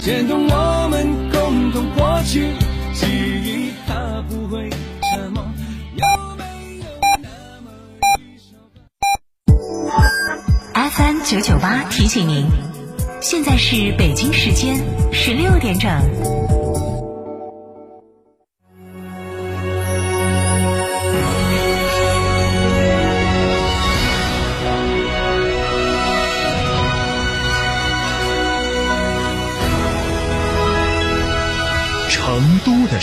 牵动我们共同过去，记忆它不会沉默。有没有那么一首歌？FM 九九八提醒您，现在是北京时间十六点整。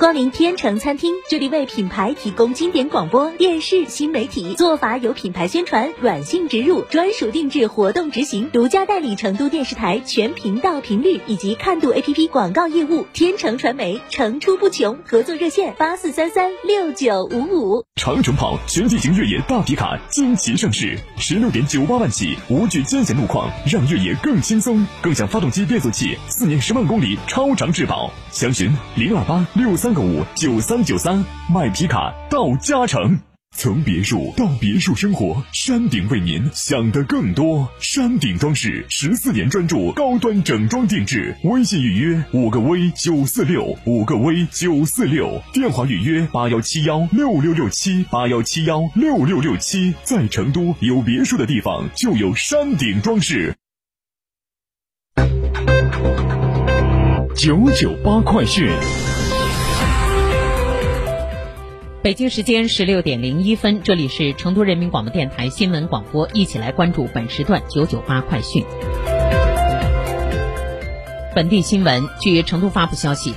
光临天成餐厅，这里为品牌提供经典广播电视新媒体做法有品牌宣传、软性植入、专属定制活动执行，独家代理成都电视台全频道频率以及看度 APP 广告业务。天成传媒层出不穷，合作热线八四三三六九五五。长城炮全地形越野大皮卡惊奇上市，十六点九八万起，无惧艰险路况，让越野更轻松。更享发动机变速器，四年十万公里超长质保。详询零二八六三三个五九三九三，卖皮卡到嘉诚。从别墅到别墅生活，山顶为您想的更多。山顶装饰十四年专注高端整装定制，微信预约五个 V 九四六五个 V 九四六，电话预约八幺七幺六六六七八幺七幺六六六七。在成都有别墅的地方就有山顶装饰。九九八快讯。北京时间十六点零一分，这里是成都人民广播电台新闻广播，一起来关注本时段九九八快讯。本地新闻，据成都发布消息，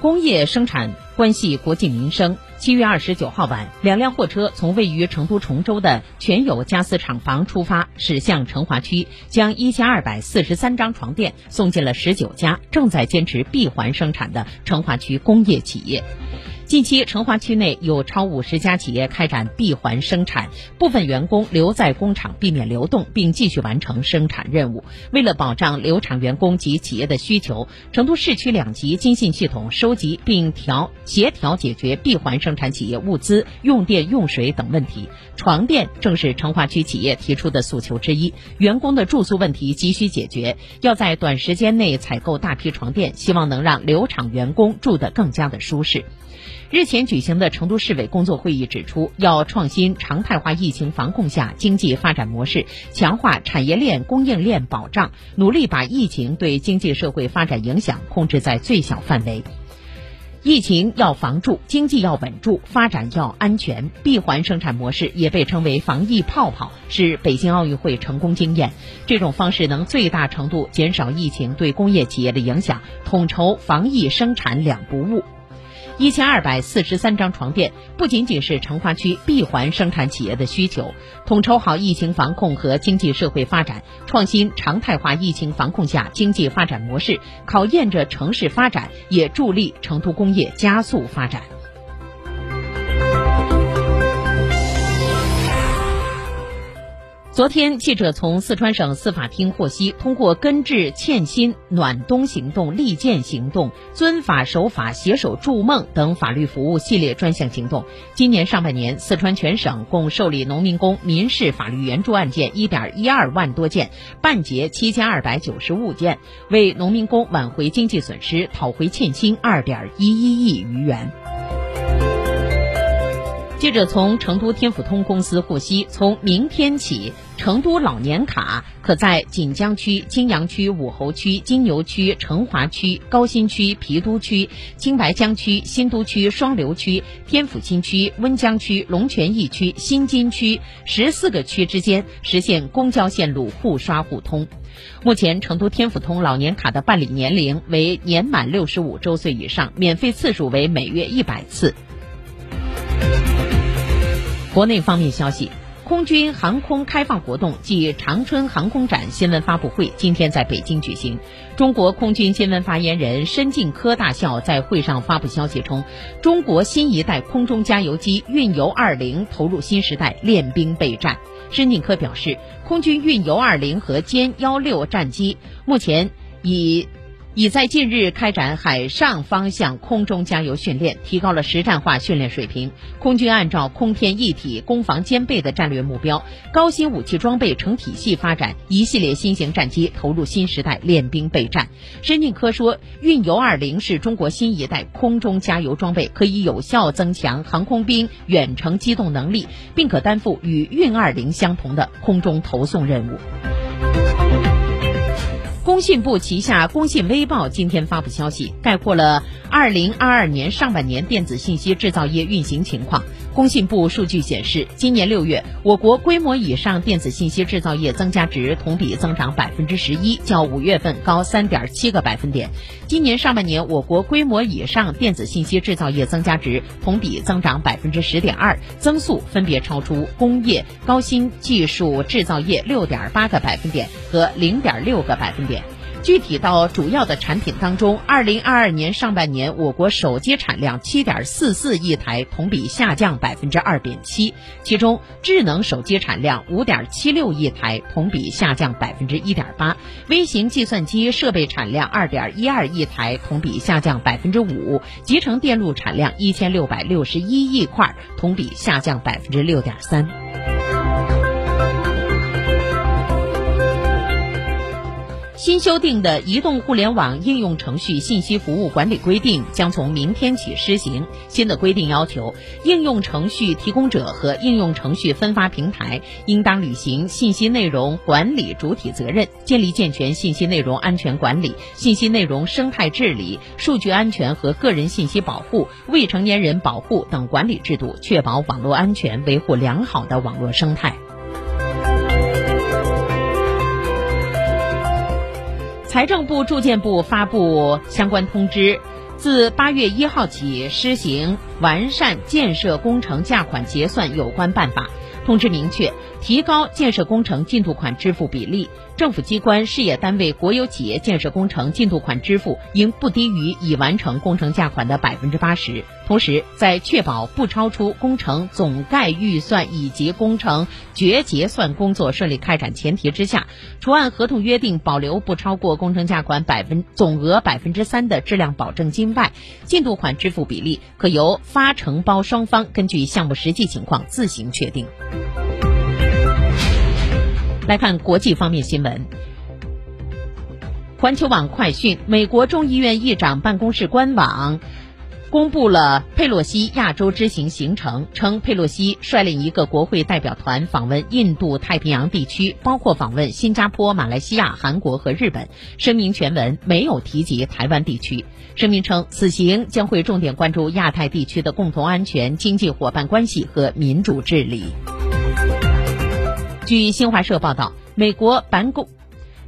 工业生产关系国计民生。七月二十九号晚，两辆货车从位于成都崇州的全友家私厂房出发，驶向成华区，将一千二百四十三张床垫送进了十九家正在坚持闭环生产的成华区工业企业。近期，成华区内有超五十家企业开展闭环生产，部分员工留在工厂避免流动，并继续完成生产任务。为了保障留厂员工及企业的需求，成都市区两级经信系统收集并调协调解决闭环生产企业物资、用电、用水等问题。床垫正是成华区企业提出的诉求之一，员工的住宿问题急需解决，要在短时间内采购大批床垫，希望能让留厂员工住得更加的舒适。日前举行的成都市委工作会议指出，要创新常态化疫情防控下经济发展模式，强化产业链供应链保障，努力把疫情对经济社会发展影响控制在最小范围。疫情要防住，经济要稳住，发展要安全。闭环生产模式也被称为防疫泡泡，是北京奥运会成功经验。这种方式能最大程度减少疫情对工业企业的影响，统筹防疫生产两不误。一千二百四十三张床垫不仅仅是成华区闭环生产企业的需求，统筹好疫情防控和经济社会发展，创新常态化疫情防控下经济发展模式，考验着城市发展，也助力成都工业加速发展。昨天，记者从四川省司法厅获悉，通过根治欠薪、暖冬行动、利剑行动、遵法守法、携手筑梦等法律服务系列专项行动，今年上半年，四川全省共受理农民工民事法律援助案件一点一二万多件，办结七千二百九十五件，为农民工挽回经济损失、讨回欠薪二点一一亿余元。记者从成都天府通公司获悉，从明天起，成都老年卡可在锦江区、金阳区、武侯区、金牛区、成华区、高新区、郫都区、青白江区、新都区、双流区、天府新区、温江区、龙泉驿区、新津区十四个区之间实现公交线路互刷互通。目前，成都天府通老年卡的办理年龄为年满六十五周岁以上，免费次数为每月一百次。国内方面消息，空军航空开放活动暨长春航空展新闻发布会今天在北京举行。中国空军新闻发言人申进科大校在会上发布消息称，中国新一代空中加油机运油二零投入新时代，练兵备战。申进科表示，空军运油二零和歼幺六战机目前已。已在近日开展海上方向空中加油训练，提高了实战化训练水平。空军按照空天一体、攻防兼备的战略目标，高新武器装备成体系发展，一系列新型战机投入新时代练兵备战。申进科说，运油二零是中国新一代空中加油装备，可以有效增强航空兵远程机动能力，并可担负与运二零相同的空中投送任务。工信部旗下工信微报今天发布消息，概括了二零二二年上半年电子信息制造业运行情况。工信部数据显示，今年六月，我国规模以上电子信息制造业增加值同比增长百分之十一，较五月份高三点七个百分点。今年上半年，我国规模以上电子信息制造业增加值同比增长百分之十点二，增速分别超出工业、高新技术制造业六点八个百分点和零点六个百分点。具体到主要的产品当中，二零二二年上半年，我国手机产量七点四四亿台，同比下降百分之二点七。其中，智能手机产量五点七六亿台，同比下降百分之一点八；微型计算机设备产量二点一二亿台，同比下降百分之五；集成电路产量一千六百六十一亿块，同比下降百分之六点三。新修订的《移动互联网应用程序信息服务管理规定》将从明天起施行。新的规定要求，应用程序提供者和应用程序分发平台应当履行信息内容管理主体责任，建立健全信息内容安全管理、信息内容生态治理、数据安全和个人信息保护、未成年人保护等管理制度，确保网络安全，维护良好的网络生态。财政部住建部发布相关通知，自八月一号起施行完善建设工程价款结算有关办法。通知明确，提高建设工程进度款支付比例。政府机关、事业单位、国有企业建设工程进度款支付应不低于已完成工程价款的百分之八十。同时，在确保不超出工程总概预算以及工程决结算工作顺利开展前提之下，除按合同约定保留不超过工程价款百分总额百分之三的质量保证金外，进度款支付比例可由发承包双方根据项目实际情况自行确定。来看国际方面新闻。环球网快讯：美国众议院议长办公室官网公布了佩洛西亚洲之行行程，称佩洛西率领一个国会代表团访问印度太平洋地区，包括访问新加坡、马来西亚、韩国和日本。声明全文没有提及台湾地区。声明称，此行将会重点关注亚太地区的共同安全、经济伙伴关系和民主治理。据新华社报道，美国白宫，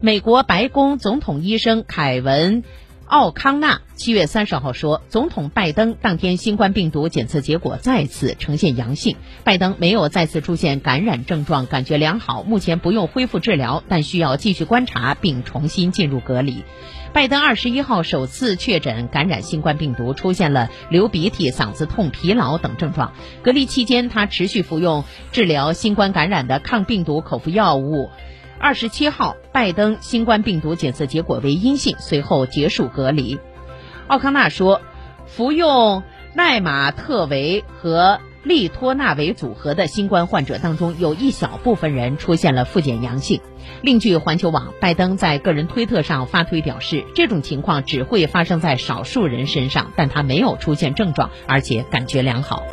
美国白宫总统医生凯文·奥康纳七月三十号说，总统拜登当天新冠病毒检测结果再次呈现阳性，拜登没有再次出现感染症状，感觉良好，目前不用恢复治疗，但需要继续观察并重新进入隔离。拜登二十一号首次确诊感染新冠病毒，出现了流鼻涕、嗓子痛、疲劳等症状。隔离期间，他持续服用治疗新冠感染的抗病毒口服药物。二十七号，拜登新冠病毒检测结果为阴性，随后结束隔离。奥康纳说，服用奈玛特韦和。利托纳韦组合的新冠患者当中，有一小部分人出现了复检阳性。另据环球网，拜登在个人推特上发推表示，这种情况只会发生在少数人身上，但他没有出现症状，而且感觉良好。